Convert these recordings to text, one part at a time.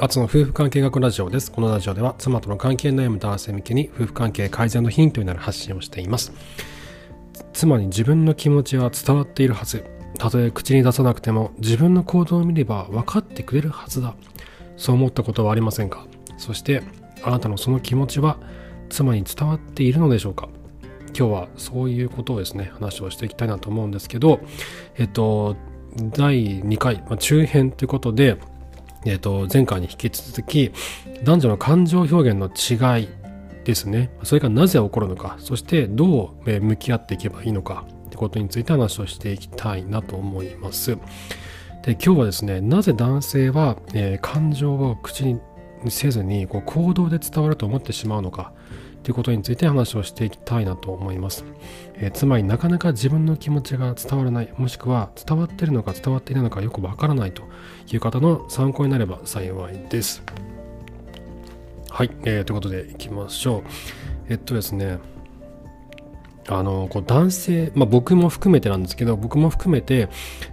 アツの夫婦関係学ラジオです。このラジオでは妻との関係悩む男性向けに夫婦関係改善のヒントになる発信をしています。妻に自分の気持ちは伝わっているはず。たとえ口に出さなくても自分の行動を見れば分かってくれるはずだ。そう思ったことはありませんか？そしてあなたのその気持ちは妻に伝わっているのでしょうか？今日はそういうことをですね、話をしていきたいなと思うんですけど、えっと、第2回、まあ、中編ということで、えっと、前回に引き続き、男女の感情表現の違いですね。それがなぜ起こるのか、そしてどう向き合っていけばいいのか、ってことについて話をしていきたいなと思います。で、今日はですね、なぜ男性は、えー、感情を口にせずにこう行動で伝わると思ってしまうのか、ということについて話をしていきたいなと思います、えー、つまりなかなか自分の気持ちが伝わらない。もしくは伝わってるのか伝わっていないのかよくわからないという方の参考になれば幸いです。はい、えー、ということでいきましょう。えっとですね。あのこう男性、まあ、僕も含めてなんですけど僕も含めて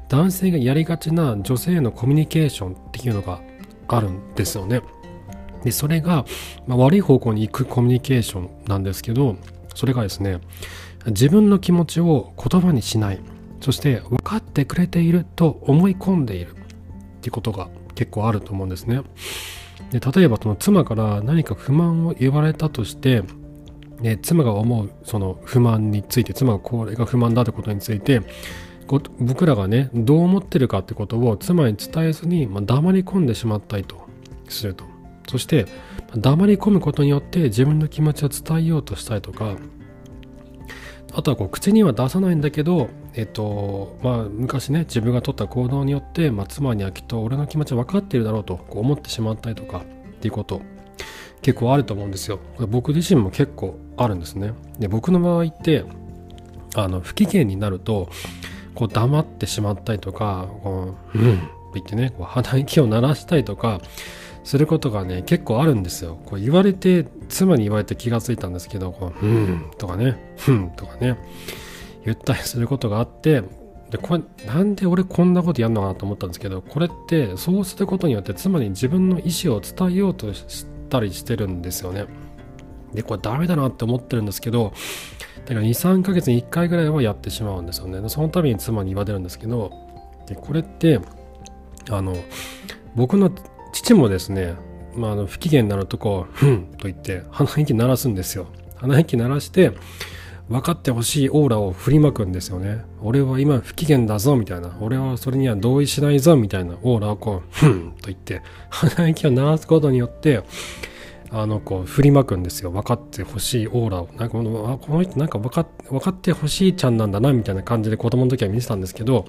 男性がやりがちな女性へのコミュニケーションっていうのがあるんですよね。でそれが、まあ、悪い方向に行くコミュニケーションなんですけどそれがですね自分の気持ちを言葉にしないそして分かってくれていると思い込んでいるっていうことが結構あると思うんですね。で例えばその妻から何か不満を言われたとしてで妻が思うその不満について妻がこれが不満だってことについて僕らがねどう思ってるかってことを妻に伝えずに、まあ、黙り込んでしまったりとするとそして黙り込むことによって自分の気持ちを伝えようとしたりとかあとはこう口には出さないんだけど、えっとまあ、昔ね自分が取った行動によって、まあ、妻にはきっと俺の気持ち分かっているだろうとこう思ってしまったりとかっていうこと結構あると思うんですよ。僕自身も結構あるんですね。で僕の場合ってあの不機嫌になるとこう黙ってしまったりとかこう「うん」って言ってねこう鼻息を鳴らしたりとかすることがね結構あるんですよ。こう言われて妻に言われて気がついたんですけど「こううん」とかね「ふん」とかね言ったり することがあってでこれなんで俺こんなことやるのかなと思ったんですけどこれってそうすることによって妻に自分の意思を伝えようとしたりしてるんですよね。でこれダメだなって思ってるんですけどだから23ヶ月に1回ぐらいはやってしまうんですよね。その度に妻に言われるんですけどでこれってあの僕の父もですね、まあ、あの不機嫌なるとこう、ふんと言って鼻息鳴らすんですよ。鼻息鳴らして、分かってほしいオーラを振りまくんですよね。俺は今不機嫌だぞみたいな。俺はそれには同意しないぞみたいなオーラをこう、ふんと言って、鼻息を鳴らすことによって、あの、こう、振りまくんですよ。分かってほしいオーラを。なんかこの、この人なんか分か分かってほしいちゃんなんだな、みたいな感じで子供の時は見てたんですけど、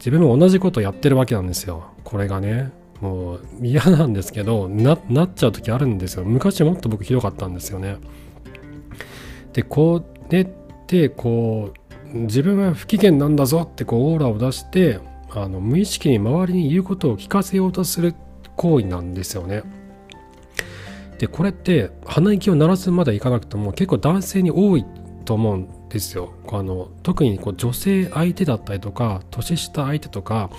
自分も同じことやってるわけなんですよ。これがね。もう嫌なんですけどななっちゃう時あるんですよ。昔もっと僕ひどかったんですよね。でこうでってこう自分は不機嫌なんだぞってこうオーラを出してあの無意識に周りに言うことを聞かせようとする行為なんですよね。でこれって鼻息を鳴らすまでいかなくても結構男性に多いと思うんですよ。あの特にこう女性相手だったりとか年下相手とか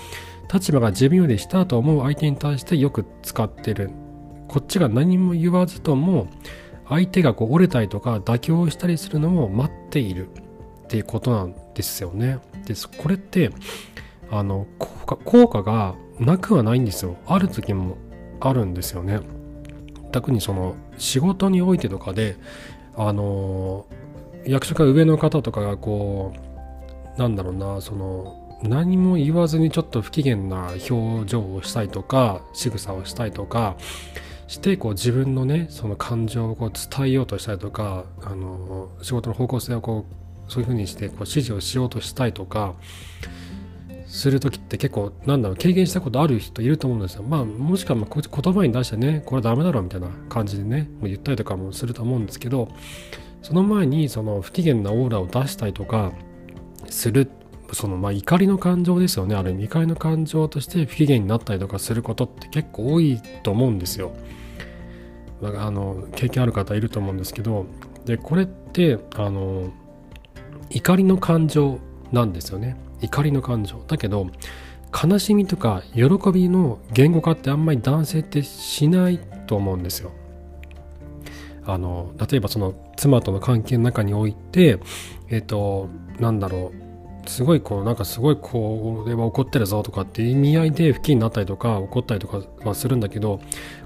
立場が自分より下と思う相手に対してよく使ってるこっちが何も言わずとも相手がこう折れたりとか妥協したりするのを待っているっていうことなんですよね。ですこれってあの効果効果がなくはないんですよ。ある時もあるんですよね。特にその仕事においてとかであの役所か上の方とかがこうなんだろうなその何も言わずにちょっと不機嫌な表情をしたりとか仕草をしたりとかしてこう自分のねその感情をこう伝えようとしたりとかあの仕事の方向性をこうそういうふうにしてこう指示をしようとしたいとかする時って結構なんだろう経験したことある人いると思うんですよ。まあもしくはまあ言葉に出してねこれダメだろみたいな感じでねもう言ったりとかもすると思うんですけどその前にその不機嫌なオーラを出したりとかするそのまあ怒りの感情ですよねある意味怒りの感情として不機嫌になったりとかすることって結構多いと思うんですよ。まあ、あの経験ある方いると思うんですけどでこれってあの怒りの感情なんですよね怒りの感情だけど悲しみとか喜びの言語化ってあんまり男性ってしないと思うんですよ。あの例えばその妻との関係の中においてえっ、となんだろうすごいこうなんかすごいこれは怒ってるぞとかっていう意味合いで不機になったりとか怒ったりとかはするんだけど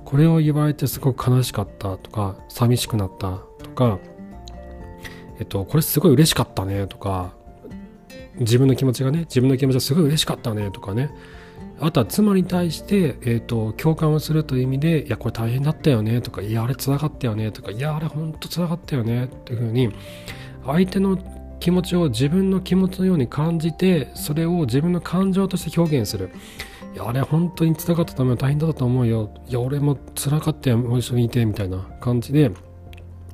これを言われてすごく悲しかったとか寂しくなったとかえっとこれすごい嬉しかったねとか自分の気持ちがね自分の気持ちがすごい嬉しかったねとかね。あとは妻に対して、えーと、共感をするという意味で、いや、これ大変だったよねとか、いや、あれつらかったよねとか、いや、あれほんとつらかったよねっていうふうに、相手の気持ちを自分の気持ちのように感じて、それを自分の感情として表現する。いや、あれ本当につらかったためは大変だったと思うよ。いや、俺もつらかったよもう、一緒にいて、みたいな感じで、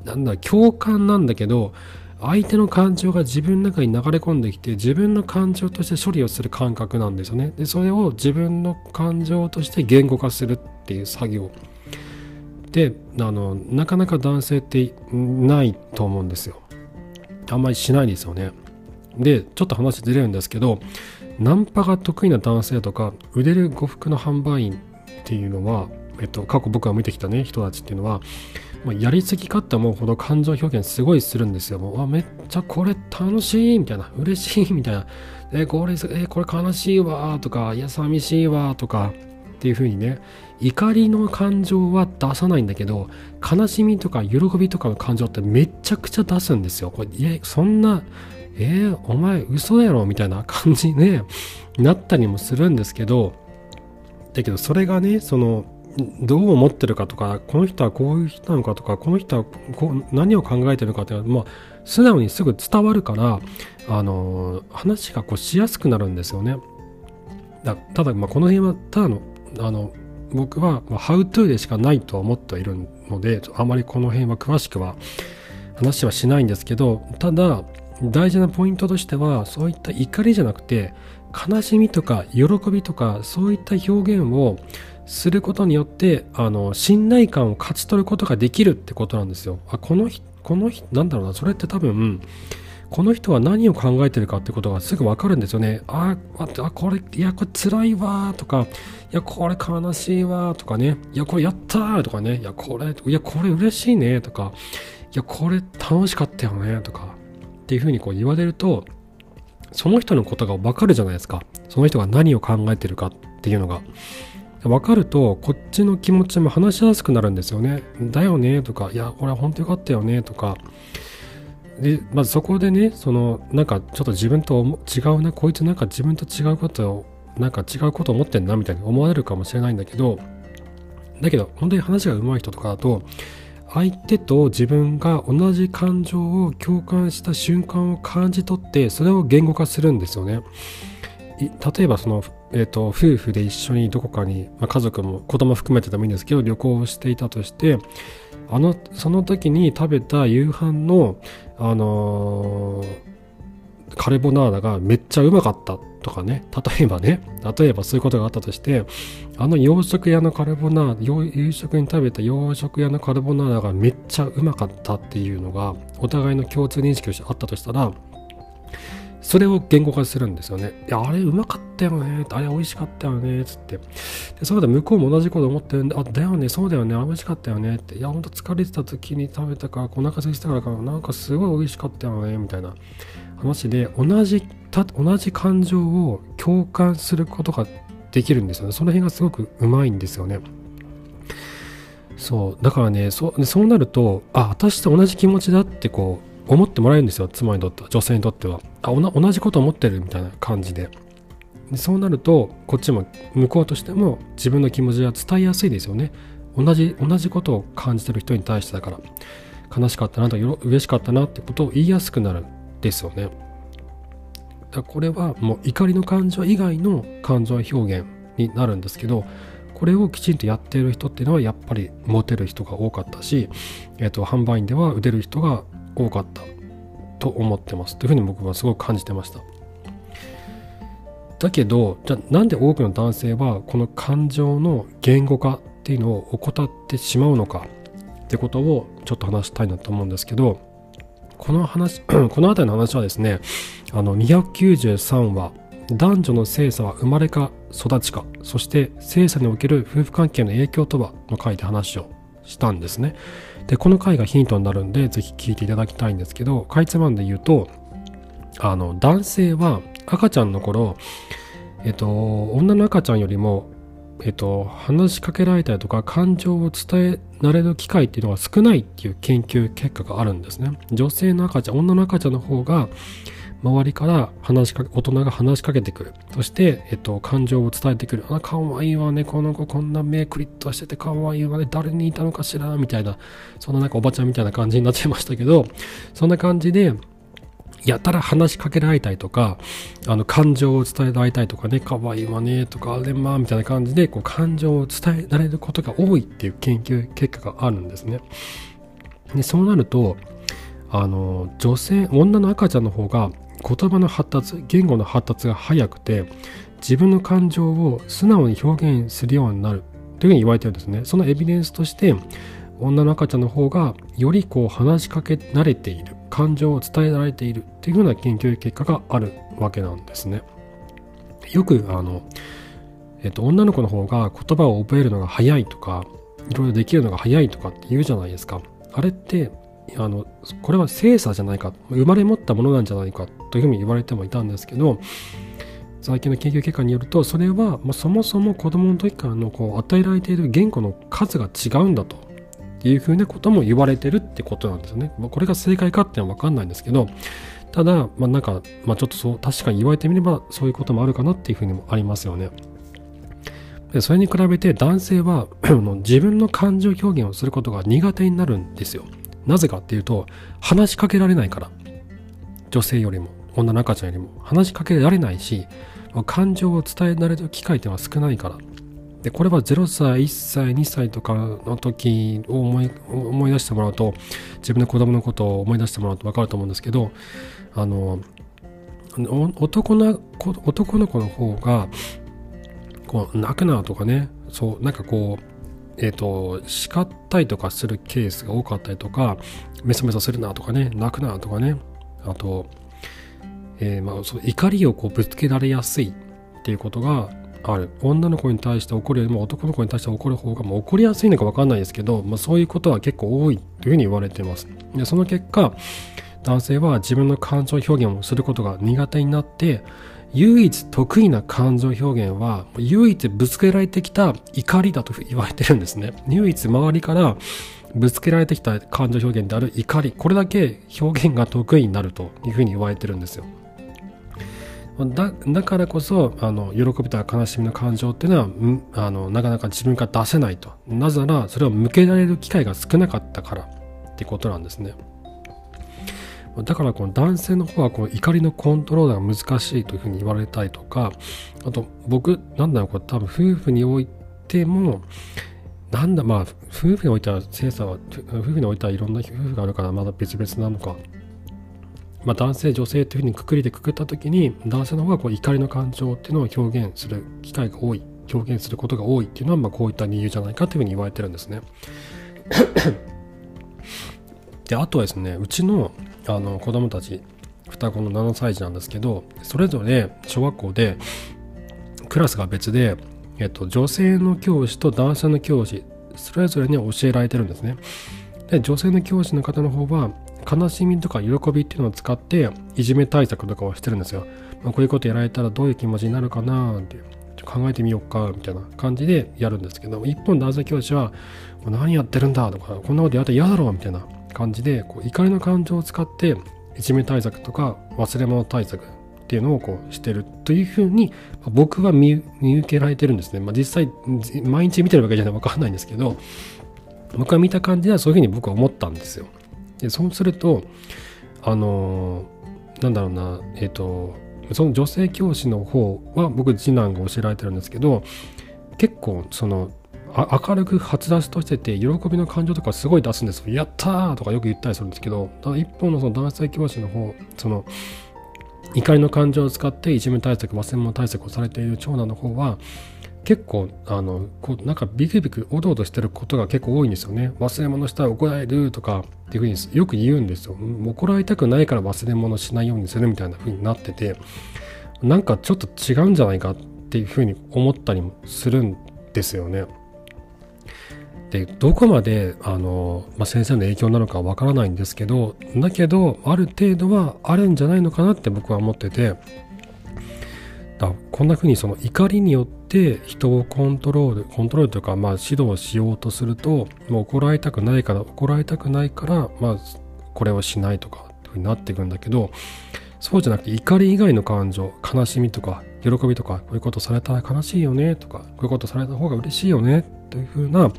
なんだ、共感なんだけど、相手の感情が自分の中に流れ込んできて自分の感情として処理をする感覚なんですよねでそれを自分の感情として言語化するっていう作業であのなかなか男性ってないと思うんですよあんまりしないですよね。でちょっと話ずれるんですけどナンパが得意な男性とか売れる呉服の販売員っていうのは、えっと、過去僕が見てきたね人たちっていうのはもうやりすぎかって思うほど感情表現すごいするんですよ。もうめっちゃこれ楽しいみたいな、嬉しいみたいな、えこれ、えこれ悲しいわとか、いや寂しいわとか。っていう風にね、怒りの感情は出さないんだけど、悲しみとか喜びとかの感情ってめちゃくちゃ出すんですよ。これいやそんな、えー、お前嘘やろ？みたいな感じで、なったりもするんですけど、だけどそれがね、その、どう思ってるかとかこの人はこういう人なのかとかこの人はこう何を考えてるかっていうのは、まあ、素直にすぐ伝わるからあの話がこうしやすくなるんですよね。だただ、まあ、この辺はただのあの僕は、まあ、How to でしかないとは思ってはいるのであまりこの辺は詳しくは話はしないんですけどただ大事なポイントとしてはそういった怒りじゃなくて悲しみとか喜びとかそういった表現をすることによってあの信頼感を勝ち取ることができるってことなんですよ。あこのこのなんだろうなそれって多分この人は何を考えてるかってことがすぐ分かるんですよね。ああこれいやこれ辛いわとかいやこれ悲しいわとかね。いやこれやったーとかね。いやこれいやこれ嬉しいねとか。いやこれ楽しかったよねとか。っていうふうにこう言われるとその人のことが分かるじゃないですか。その人が何を考えてるかっていうのが。分かるとこっちの気持ちも話しやすくなるんですよね。だよねとか。いやこれは本当よかったよねとか。でまずそこでねそのなんかちょっと自分と違うなこいつなんか自分と違うことをなんか違うこと思ってんなみたいに思われるかもしれないんだけどだけど本当に話が上手い人とかだと相手と自分が同じ感情を共感した瞬間を感じ取ってそれを言語化するんですよね。例えばその、えーと、夫婦で一緒にどこかに、まあ、家族も子供含めてでもいいんですけど旅行をしていたとしてあのその時に食べた夕飯の、あのー、カルボナーラがめっちゃうまかったとかね。例えばね。例えばそういうことがあったとしてあの洋食屋のカルボナーラ夕食に食べた洋食屋のカルボナーラがめっちゃうまかったっていうのがお互いの共通認識としてあったとしたらそれを言語化するんですよね。いや、あれうまかったよね。あれ美味しかったよね。つって。で、そうだ、向こうも同じこと思ってるんで、あ、だよね、そうだよね、あ美味しかったよね。って。いや、ほんと疲れてた時に食べたから、お腹空いてたからかな、なんかすごい美味しかったよね。みたいな話で、同じ、た同じ感情を共感することができるんですよね。その辺がすごくうまいんですよね。そう。だからね、そうそうなると、あ、私と同じ気持ちだってこう、思ってもらえるんですよ妻にとっては女性にとっては。あ同じこと思ってるみたいな感じで。でそうなるとこっちも向こうとしても自分の気持ちが伝えやすいですよね。同じ同じことを感じてる人に対してだから。悲しかったなとか嬉しかったなってことを言いやすくなるですよね。だこれはもう怒りの感情以外の感情表現になるんですけどこれをきちんとやっている人っていうのはやっぱりモテる人が多かったし、えーと販売員では腕る人が多かった。と思ってます。というふうに僕はすごく感じてました。だけどじゃあなんで多くの男性はこの感情の言語化っていうのを怠ってしまうのかってことをちょっと話したいなと思うんですけどこの話 この辺りの話はですねあの293話男女の性差は生まれか育ちかそして性差における夫婦関係の影響とはの回で話をしたんですねでこの回がヒントになるんでぜひ聞いていただきたいんですけどかいつまんで言うとあの男性は赤ちゃんの頃えっと女の赤ちゃんよりもえっと、話しかけられたりとか感情を伝えられる機会っていうのが少ないっていう研究結果があるんですね。女性の赤ちゃん、女の赤ちゃんの方が周りから話しかけ、大人が話しかけてくる。そして、えっと、感情を伝えてくる。あ、かわいいわね。この子こんな目クリッとしててかわいいわね。誰にいたのかしらみたいな。そんななんかおばちゃんみたいな感じになっちゃいましたけど、そんな感じで、やたら話しかけられたりとか、あの、感情を伝えられたりとかね、かわいいわね、とか、あれまあ、みたいな感じで、こう、感情を伝えられることが多いっていう研究結果があるんですね。で、そうなると、あの、女性、女の赤ちゃんの方が、言葉の発達、言語の発達が早くて、自分の感情を素直に表現するようになるというふうに言われてるんですね。そのエビデンスとして、女の赤ちゃんの方がよりこう話しかけ慣れている感情を伝えられているというような研究結果があるわけなんですね。よくあの、えっと、女の子の方が言葉を覚えるのが早いとかいろいろできるのが早いとかって言うじゃないですか。あれってあのこれは精査じゃないか生まれ持ったものなんじゃないかというふうに言われてもいたんですけど最近の研究結果によるとそれは、まあ、そもそも子供の時からのこう与えられている言語の数が違うんだというふうなことも言われてるってことなんですね。まあ、これが正解かっていうのはわかんないんですけど、ただ、まあ、なんか、まあ、ちょっとそう、確かに言われてみればそういうこともあるかなっていうふうにもありますよね。でそれに比べて男性は 自分の感情表現をすることが苦手になるんですよ。なぜかっていうと、話しかけられないから。女性よりも、女の赤ちゃんよりも話しかけられないし、感情を伝えられる機会っていうのは少ないから。でこれは0歳1歳2歳とかの時を思い思い出してもらうと自分の子供のことを思い出してもらうと分かると思うんですけどあの男の男の子の方がこう泣くなとかねそうなんかこうえっ、ー、と叱ったりとかするケースが多かったりとかメソメソするなとかね泣くなとかねあと、えー、まあ、そ怒りをこうぶつけられやすいっていうことがある。女の子に対して怒るよりも男の子に対して怒る方がもう怒りやすいのか分かんないですけど、まあ、そういうことは結構多いというふうに言われてます。でその結果男性は自分の感情表現をすることが苦手になって唯一得意な感情表現は唯一ぶつけられてきた怒りだと言われてるんですね。唯一周りからぶつけられてきた感情表現である怒り。これだけ表現が得意になるというふうに言われてるんですよ。だだからこそあの喜びとか悲しみの感情っていうのはあのなかなか自分から出せないと。なぜならそれを向けられる機会が少なかったからってことなんですね。だからこの男性の方はこの怒りのコントロールが難しいというふうに言われたりとかあと僕なんだろうこれ多分夫婦においてもなんだまあ夫婦においては精査は夫婦においてはいろんな夫婦があるからまだ別々なのか。まあ、男性女性というふうにくくりでくくった時に男性の方がこう怒りの感情っていうのを表現する機会が多い表現することが多いっていうのはまあこういった理由じゃないかというふうに言われてるんですね。であとはですねうちのあの子供たち双子の7歳児なんですけどそれぞれ小学校でクラスが別で、えっと、女性の教師と男性の教師それぞれに教えられてるんですね。で女性の教師の方の方は悲しみとか喜びっていうのを使っていじめ対策とかをしてるんですよ。まあ、こういうことやられたらどういう気持ちになるかなって考えてみようかみたいな感じでやるんですけど一本男性教師は何やってるんだとかこんなことやったら嫌だろうみたいな感じでこう怒りの感情を使っていじめ対策とか忘れ物対策っていうのをこうしてるというふうに僕は見受けられてるんですね。まあ、実際毎日見てるわけじゃないわかんないんですけど僕が見た感じではそういうふうに僕は思ったんですよ。でそうするとあのなんだろうなえっ、ー、とその女性教師の方は僕次男が教えられてるんですけど結構その明るく初出しとしてて喜びの感情とかすごい出すんですよ。やったーとかよく言ったりするんですけど一方のその男性教師の方その怒りの感情を使っていじめ対策忘れ物対策をされている長男の方は結構あのこうなんかビクビクおどおどしてることが結構多いんですよね忘れ物したら怒られるとかっていうふうによく言うんですよ怒られたくないから忘れ物しないようにするみたいな風になっててなんかちょっと違うんじゃないかっていうふうに思ったりもするんですよね。でどこまであの、まあ、先生の影響なのかわからないんですけどだけどある程度はあるんじゃないのかなって僕は思っててだこんな風にその怒りによって人をコントロールコントロールというかまあ指導しようとするともう怒られたくないから怒られたくないからまあこれをしないとかっていう風になっていくんだけどそうじゃなくて怒り以外の感情悲しみとか喜びとかこういうことされたら悲しいよねとかこういうことされた方が嬉しいよねという風な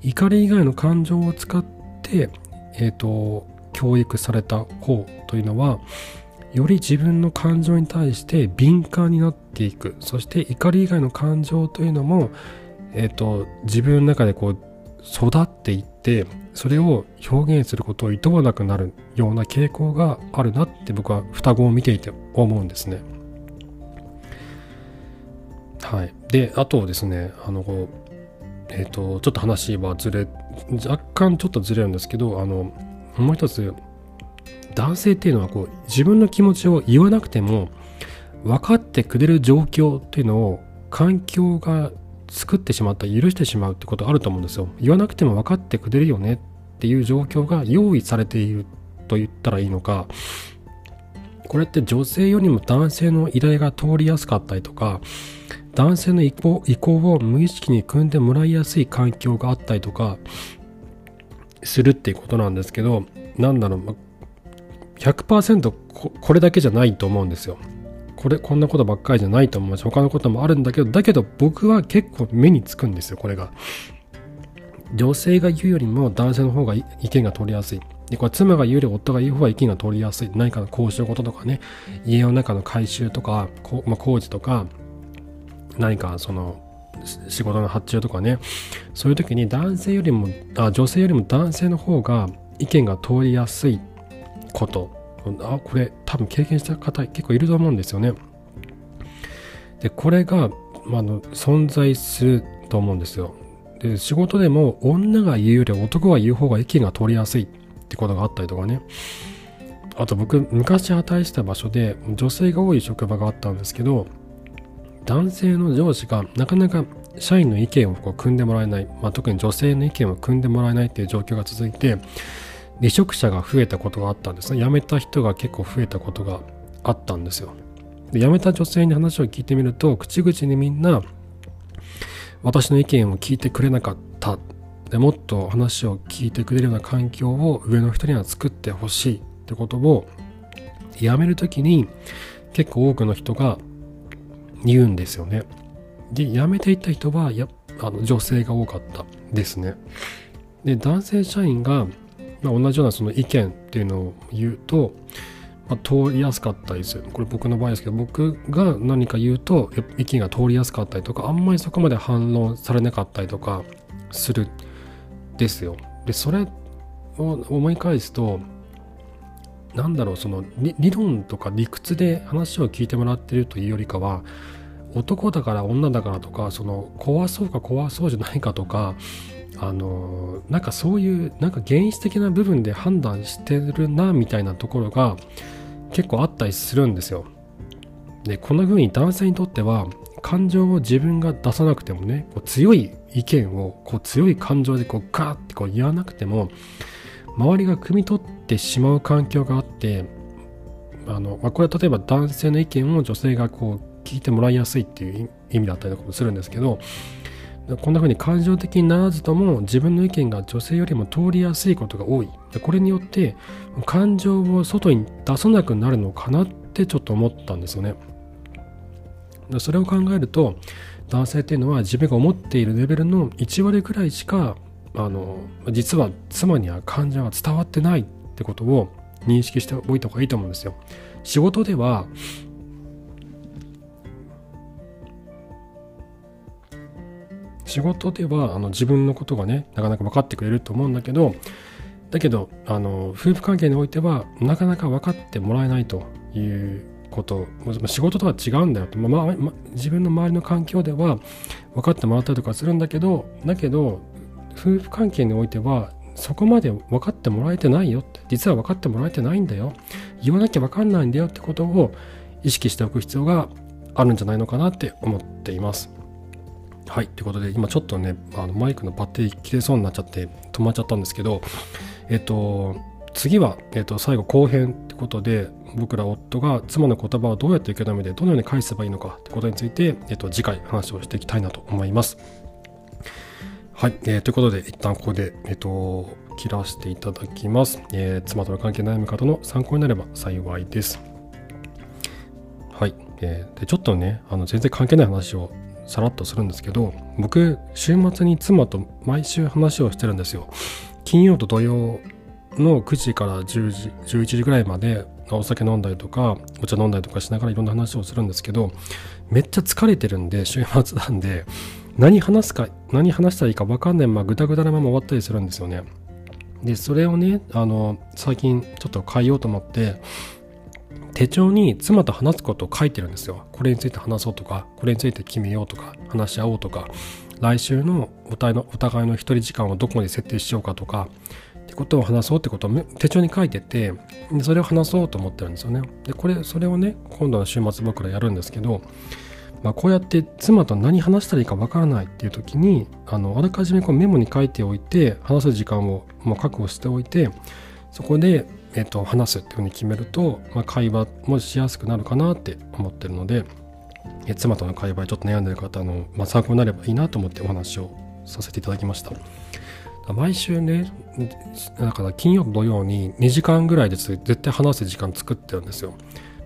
怒り以外の感情を使って、えーと教育された方というのはより自分の感情に対して敏感になっていくそして怒り以外の感情というのも、えーと、自分の中でこう育っていってそれを表現することを厭わなくなるような傾向があるなって僕は双子を見ていて思うんですね。はい、であとですねあのこうえっ、ー、とちょっと話はずれ若干ちょっとずれるんですけどあのもう一つ男性っていうのはこう自分の気持ちを言わなくても分かってくれる状況っていうのを環境が作ってしまった許してしまうってことあると思うんですよ。言わなくても分かってくれるよねっていう状況が用意されていると言ったらいいのか。これって女性よりも男性の依頼が通りやすかったりとか男性の意向意向を無意識に組んでもらいやすい環境があったりとかするっていうことなんですけどなんだろう100%ここれだけじゃないと思うんですよ。これこんなことばっかりじゃないと思うし他のこともあるんだけどだけど僕は結構目につくんですよこれが。女性が言うよりも男性の方が意見が取りやすい。でこれ妻が言うより夫が言う方が意見が取りやすい。何かの交渉事とかね家の中の改修とか、こまあ、工事とか何かその仕事の発注とかねそういう時に男性よりもあ女性よりも男性の方が意見が通りやすいこと。あこれ多分経験した方結構いると思うんですよね。でこれが、まあの存在すると思うんですよ。で仕事でも女が言うより男が言う方が意見が通りやすいってことがあったりとかね。あと僕昔働いてた場所で女性が多い職場があったんですけど男性の上司がなかなか社員の意見をこう組んでもらえない、まあ、特に女性の意見を組んでもらえないっていう状況が続いて離職者が増えたことがあったんですね。辞めた人が結構増えたことがあったんですよ。で辞めた女性に話を聞いてみると口々にみんな私の意見を聞いてくれなかった。でもっと話を聞いてくれるような環境を上の人には作ってほしいってことを辞める時に結構多くの人が言うんですよね。で辞めていった人はやあの女性が多かったですね。で男性社員がまあ、同じようなその意見っていうのを言うと、まあ、通りやすかったりするこれ僕の場合ですけど僕が何か言うと意見が通りやすかったりとかあんまりそこまで反論されなかったりとかするですよ。でそれを思い返すとなんだろうその理論とか理屈で話を聞いてもらってるというよりかは男だから女だからとかその怖そうか怖そうじゃないかとかあのなんかそういうなんか原始的な部分で判断してるなみたいなところが結構あったりするんですよ。でこんな風に男性にとっては感情を自分が出さなくてもねこう強い意見をこう強い感情でこうガーってこう言わなくても周りが汲み取ってしまう環境があってあの、まあ、これは例えば男性の意見を女性がこう聞いてもらいやすいっていう意味だったりとかもするんですけどこんな風に感情的にならずとも自分の意見が女性よりも通りやすいことが多い。これによって感情を外に出さなくなるのかなってちょっと思ったんですよね。それを考えると男性っていうのは自分が思っているレベルの1割くらいしかあの実は妻には感情が伝わってないってことを認識しておいた方がいいと思うんですよ。仕事では仕事ではあの自分のことがねなかなか分かってくれると思うんだけどだけどあの夫婦関係においてはなかなか分かってもらえないということ仕事とは違うんだよと、まあま、自分の周りの環境では分かってもらったりとかするんだけどだけど夫婦関係においてはそこまで分かってもらえてないよって。実は分かってもらえてないんだよ。言わなきゃ分かんないんだよってことを意識しておく必要があるんじゃないのかなって思っています。はいということで今ちょっとねあのマイクのバッテリー切れそうになっちゃって止まっちゃったんですけどえっと次は、えっと、最後後編ってことで僕ら夫が妻の言葉をどうやって受け止めてどのように返せばいいのかってことについて、えっと、次回話をしていきたいなと思います。はい、えー、ということで一旦ここで、えっと、切らせていただきます。えー、妻との関係悩む方の参考になれば幸いです。はい、えー、でちょっとねあの全然関係ない話をさらっとするんですけど僕週末に妻と毎週話をしてるんですよ。金曜と土曜の9時から10時11時ぐらいまでお酒飲んだりとかお茶飲んだりとかしながらいろんな話をするんですけどめっちゃ疲れてるんで週末なんで何話すか何話したらいいか分かんないままグダグダなまま終わったりするんですよねでそれをねあの最近ちょっと変えようと思って手帳に妻と話すことを書いてるんですよ。これについて話そうとかこれについて決めようとか話し合おうとか来週のお互いのお互いの一人時間をどこまで設定しようかとかってことを話そうってことを手帳に書いててでそれを話そうと思ってるんですよね。でこれそれをね今度の週末僕らやるんですけど、まあ、こうやって妻と何話したらいいかわからないっていう時にあのあらかじめこうメモに書いておいて話す時間をもう確保しておいてそこで、えー、と話すっていうふうに決めると、まあ、会話もしやすくなるかなって思ってるのでえ妻との会話ちょっと悩んでる方の、まあ、参考になればいいなと思ってお話をさせていただきました。毎週ねだから金曜土曜に2時間ぐらいで絶対話す時間作ってるんですよ。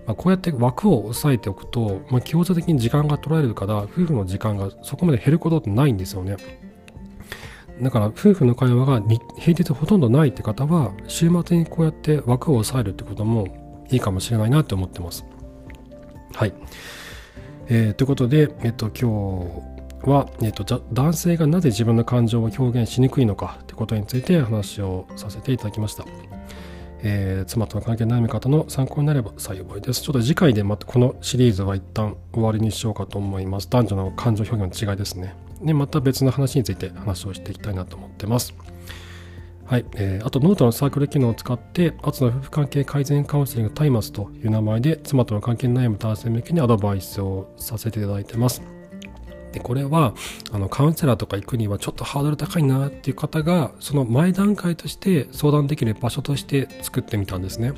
まあ、こうやって枠を押さえておくと、まあ、強制的に時間が取られるから夫婦の時間がそこまで減ることってないんですよね。だから夫婦の会話が平日ほとんどないって方は週末にこうやって枠を押さえるってこともいいかもしれないなって思ってます。はい。えー、ということで、えっと、今日は、えーと、男性がなぜ自分の感情を表現しにくいのかということについて話をさせていただきました。えー、妻との関係悩み方の参考になれば幸いです。ちょっと次回でまたこのシリーズは一旦終わりにしようかと思います。男女の感情表現の違いですね。で、また別の話について話をしていきたいなと思ってます。はい、えー、あとノートのサークル機能を使って、アツの夫婦関係改善カウンセリングタイマスという名前で妻との関係に悩む男性向けにアドバイスをさせていただいてます。でこれはあのカウンセラーとか行くにはちょっとハードル高いなっていう方がその前段階として相談できる場所として作ってみたんですね。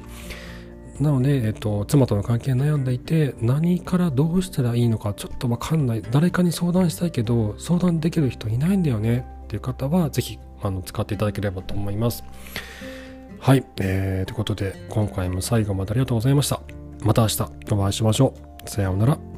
なので、えっと、妻との関係悩んでいて何からどうしたらいいのかちょっと分かんない誰かに相談したいけど相談できる人いないんだよねっていう方は是非使っていただければと思います。はい、えー、ということで今回も最後までありがとうございました。また明日お会いしましょう。さようなら。